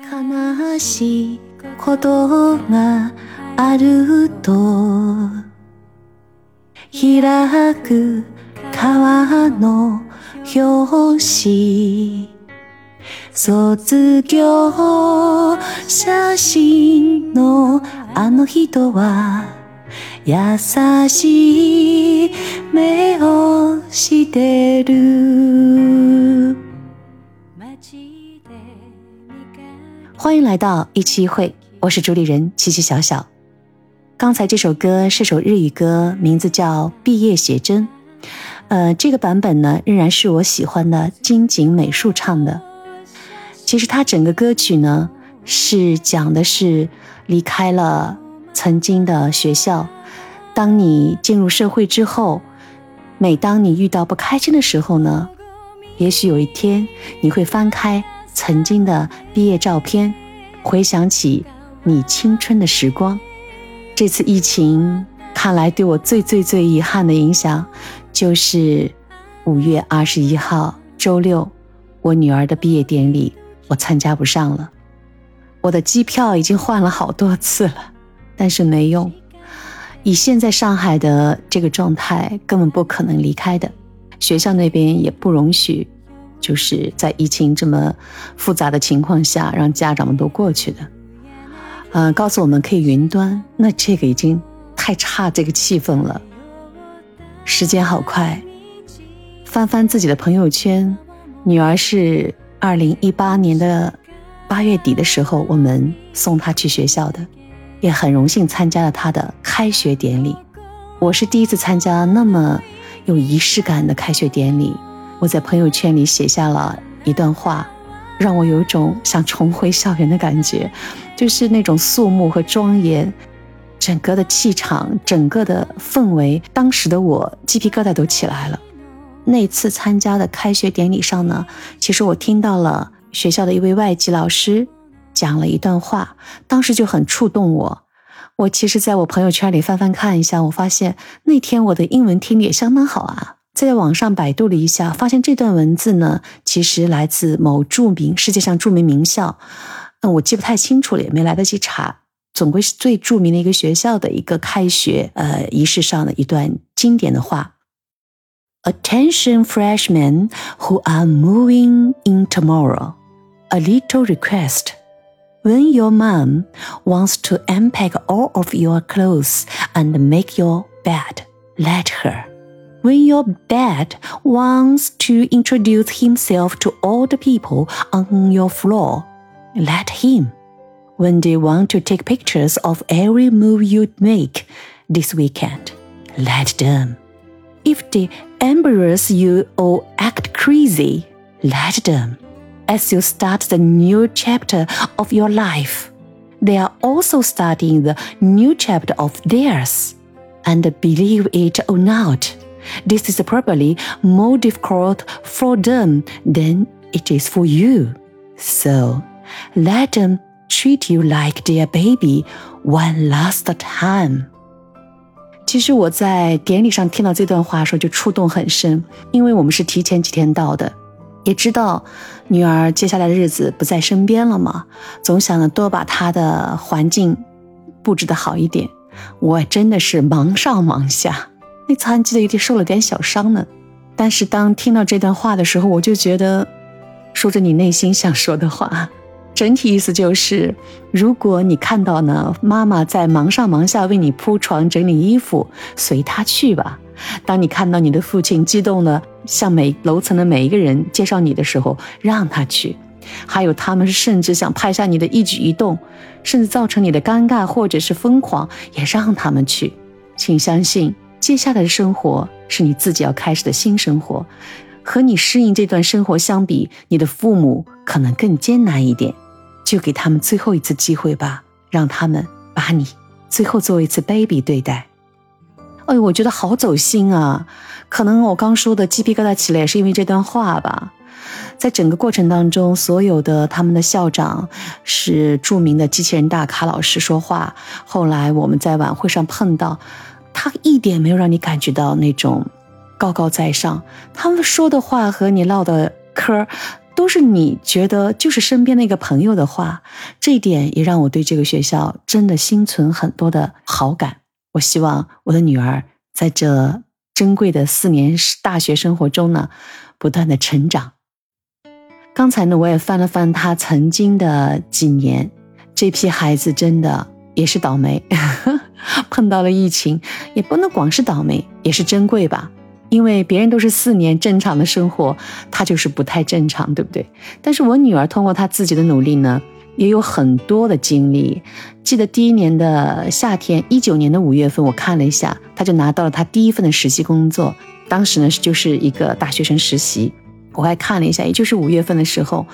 悲しいことがあると開く川の表紙卒業写真のあの人は優しい目をしてる。欢迎来到一期一会，我是主理人七七小小。刚才这首歌是首日语歌，名字叫《毕业写真》。呃，这个版本呢，仍然是我喜欢的金井美术唱的。其实它整个歌曲呢，是讲的是离开了曾经的学校，当你进入社会之后，每当你遇到不开心的时候呢，也许有一天你会翻开。曾经的毕业照片，回想起你青春的时光。这次疫情，看来对我最最最遗憾的影响，就是五月二十一号周六，我女儿的毕业典礼，我参加不上了。我的机票已经换了好多次了，但是没用。以现在上海的这个状态，根本不可能离开的。学校那边也不容许。就是在疫情这么复杂的情况下，让家长们都过去的，呃，告诉我们可以云端，那这个已经太差这个气氛了。时间好快，翻翻自己的朋友圈，女儿是二零一八年的八月底的时候，我们送她去学校的，也很荣幸参加了她的开学典礼。我是第一次参加那么有仪式感的开学典礼。我在朋友圈里写下了一段话，让我有种想重回校园的感觉，就是那种肃穆和庄严，整个的气场，整个的氛围。当时的我鸡皮疙瘩都起来了。那次参加的开学典礼上呢，其实我听到了学校的一位外籍老师讲了一段话，当时就很触动我。我其实在我朋友圈里翻翻看一下，我发现那天我的英文听力也相当好啊。在网上百度了一下，发现这段文字呢，其实来自某着名世界上着名名校，嗯，我记不太清楚了，也没来得及查，总归是最着名的一个学校的一个开学呃仪式上的一段经典的话。Attention, freshmen who are moving in tomorrow. A little request. When your mom wants to unpack all of your clothes and make your bed, let her. When your dad wants to introduce himself to all the people on your floor, let him. When they want to take pictures of every move you make this weekend, let them. If they embarrass you or act crazy, let them. As you start the new chapter of your life, they are also starting the new chapter of theirs. And believe it or not, this is probably more difficult for them than it is for you. So let them treat you like their baby one last time. 其实我在典礼上听到这段话的时候就触动很深，因为我们是提前几天到的，也知道女儿接下来的日子不在身边了嘛，总想着多把她的环境布置的好一点。我真的是忙上忙下。那次还记得有点受了点小伤呢，但是当听到这段话的时候，我就觉得，说着你内心想说的话，整体意思就是，如果你看到呢，妈妈在忙上忙下为你铺床、整理衣服，随她去吧。当你看到你的父亲激动的向每楼层的每一个人介绍你的时候，让他去。还有他们甚至想拍下你的一举一动，甚至造成你的尴尬或者是疯狂，也让他们去。请相信。接下来的生活是你自己要开始的新生活，和你适应这段生活相比，你的父母可能更艰难一点。就给他们最后一次机会吧，让他们把你最后做一次 baby 对待。哎呦，我觉得好走心啊！可能我刚说的鸡皮疙瘩起来，也是因为这段话吧。在整个过程当中，所有的他们的校长是著名的机器人大咖老师说话。后来我们在晚会上碰到。他一点没有让你感觉到那种高高在上，他们说的话和你唠的嗑都是你觉得就是身边的一个朋友的话，这一点也让我对这个学校真的心存很多的好感。我希望我的女儿在这珍贵的四年大学生活中呢，不断的成长。刚才呢，我也翻了翻他曾经的几年，这批孩子真的也是倒霉，碰到了疫情，也不能光是倒霉，也是珍贵吧。因为别人都是四年正常的生活，他就是不太正常，对不对？但是我女儿通过她自己的努力呢，也有很多的经历。记得第一年的夏天，一九年的五月份，我看了一下，她就拿到了她第一份的实习工作，当时呢就是一个大学生实习。我还看了一下，也就是五月份的时候，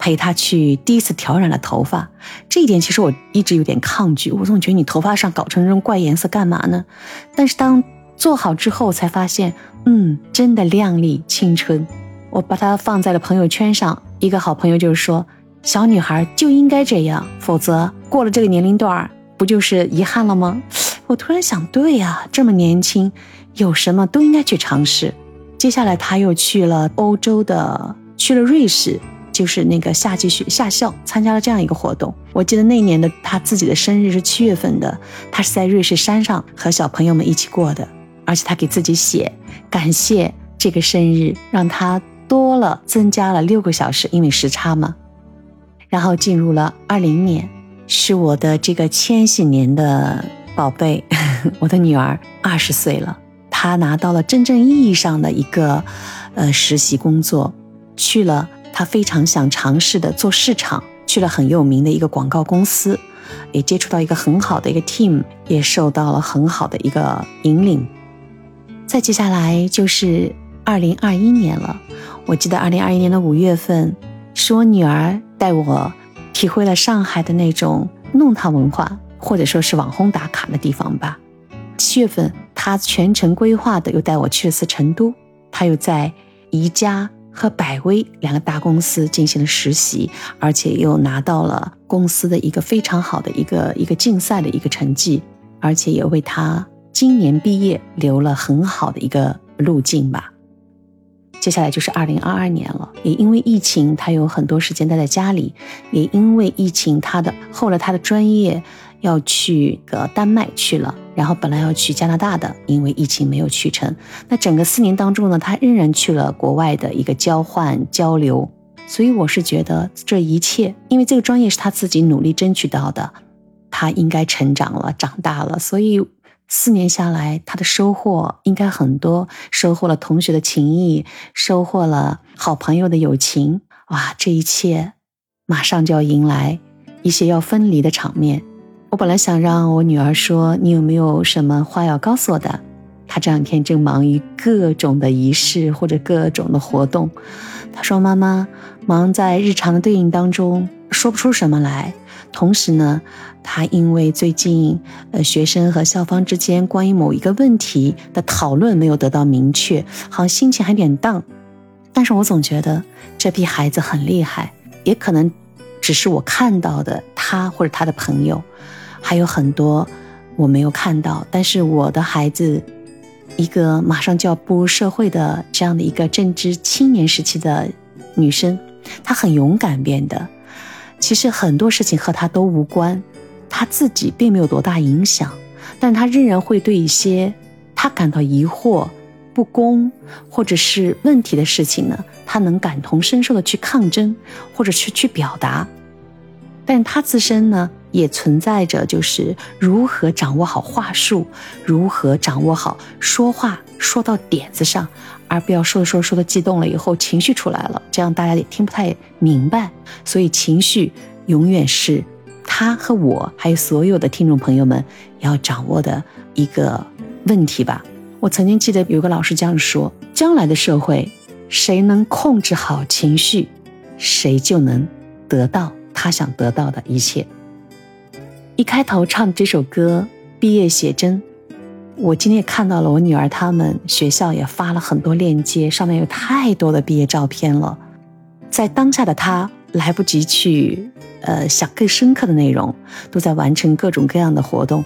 陪他去第一次调染了头发。这一点其实我一直有点抗拒，我总觉得你头发上搞成这种怪颜色干嘛呢？但是当做好之后，才发现，嗯，真的靓丽青春。我把它放在了朋友圈上，一个好朋友就是说，小女孩就应该这样，否则过了这个年龄段不就是遗憾了吗？我突然想，对呀，这么年轻，有什么都应该去尝试。接下来他又去了欧洲的，去了瑞士，就是那个夏季学夏校，参加了这样一个活动。我记得那年的他自己的生日是七月份的，他是在瑞士山上和小朋友们一起过的，而且他给自己写感谢这个生日，让他多了增加了六个小时，因为时差嘛。然后进入了二零年，是我的这个千禧年的宝贝，我的女儿二十岁了。他拿到了真正意义上的一个，呃，实习工作，去了他非常想尝试的做市场，去了很有名的一个广告公司，也接触到一个很好的一个 team，也受到了很好的一个引领。再接下来就是二零二一年了，我记得二零二一年的五月份，是我女儿带我体会了上海的那种弄堂文化，或者说是网红打卡的地方吧。七月份。他全程规划的，又带我去了次成都。他又在宜家和百威两个大公司进行了实习，而且又拿到了公司的一个非常好的一个一个竞赛的一个成绩，而且也为他今年毕业留了很好的一个路径吧。接下来就是二零二二年了，也因为疫情，他有很多时间待在家里，也因为疫情，他的后来他的专业要去个丹麦去了。然后本来要去加拿大的，因为疫情没有去成。那整个四年当中呢，他仍然去了国外的一个交换交流。所以我是觉得这一切，因为这个专业是他自己努力争取到的，他应该成长了，长大了。所以四年下来，他的收获应该很多，收获了同学的情谊，收获了好朋友的友情。哇，这一切马上就要迎来一些要分离的场面。我本来想让我女儿说：“你有没有什么话要告诉我的？”她这两天正忙于各种的仪式或者各种的活动。她说：“妈妈，忙在日常的对应当中，说不出什么来。同时呢，她因为最近呃学生和校方之间关于某一个问题的讨论没有得到明确，好像心情还有点荡。但是我总觉得这批孩子很厉害，也可能只是我看到的他或者他的朋友。”还有很多我没有看到，但是我的孩子，一个马上就要步入社会的这样的一个正值青年时期的女生，她很勇敢变得。其实很多事情和她都无关，她自己并没有多大影响，但她仍然会对一些她感到疑惑、不公或者是问题的事情呢，她能感同身受的去抗争或者去去表达。但她自身呢？也存在着，就是如何掌握好话术，如何掌握好说话说到点子上，而不要说着说着说的激动了以后情绪出来了，这样大家也听不太明白。所以情绪永远是他和我还有所有的听众朋友们要掌握的一个问题吧。我曾经记得有个老师这样说：将来的社会，谁能控制好情绪，谁就能得到他想得到的一切。一开头唱这首歌《毕业写真》，我今天也看到了，我女儿他们学校也发了很多链接，上面有太多的毕业照片了。在当下的她来不及去，呃，想更深刻的内容，都在完成各种各样的活动。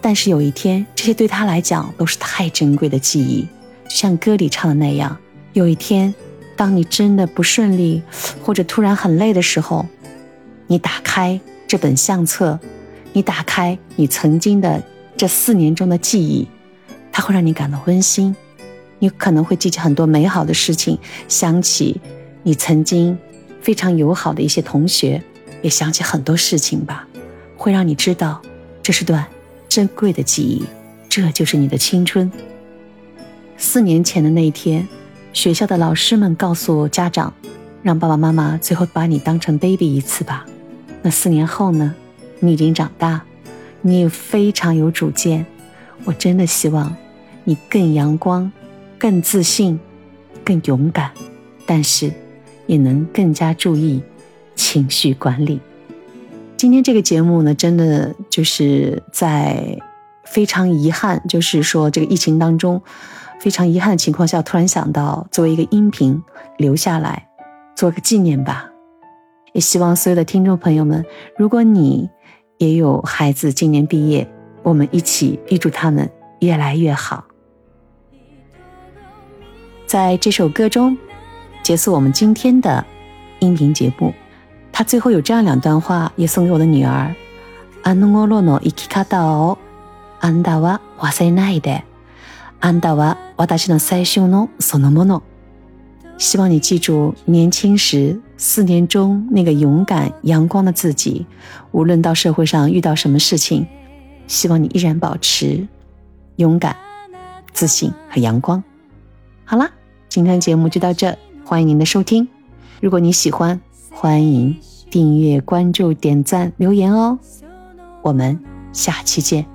但是有一天，这些对她来讲都是太珍贵的记忆，就像歌里唱的那样，有一天。当你真的不顺利，或者突然很累的时候，你打开这本相册，你打开你曾经的这四年中的记忆，它会让你感到温馨。你可能会记起很多美好的事情，想起你曾经非常友好的一些同学，也想起很多事情吧，会让你知道这是段珍贵的记忆，这就是你的青春。四年前的那一天，学校的老师们告诉家长，让爸爸妈妈最后把你当成 baby 一次吧。那四年后呢？你已经长大，你也非常有主见。我真的希望你更阳光。更自信，更勇敢，但是也能更加注意情绪管理。今天这个节目呢，真的就是在非常遗憾，就是说这个疫情当中非常遗憾的情况下，突然想到作为一个音频留下来做个纪念吧。也希望所有的听众朋友们，如果你也有孩子今年毕业，我们一起预祝他们越来越好。在这首歌中，结束我们今天的音频节目。他最后有这样两段话，也送给我的女儿：あの頃の生き方をあんたは忘れないで。あんたは私の最初のそのもの。 希望你记住年轻时四年中那个勇敢阳光的自己。无论到社会上遇到什么事情，希望你依然保持勇敢、自信和阳光。好了。今天节目就到这，欢迎您的收听。如果你喜欢，欢迎订阅、关注、点赞、留言哦。我们下期见。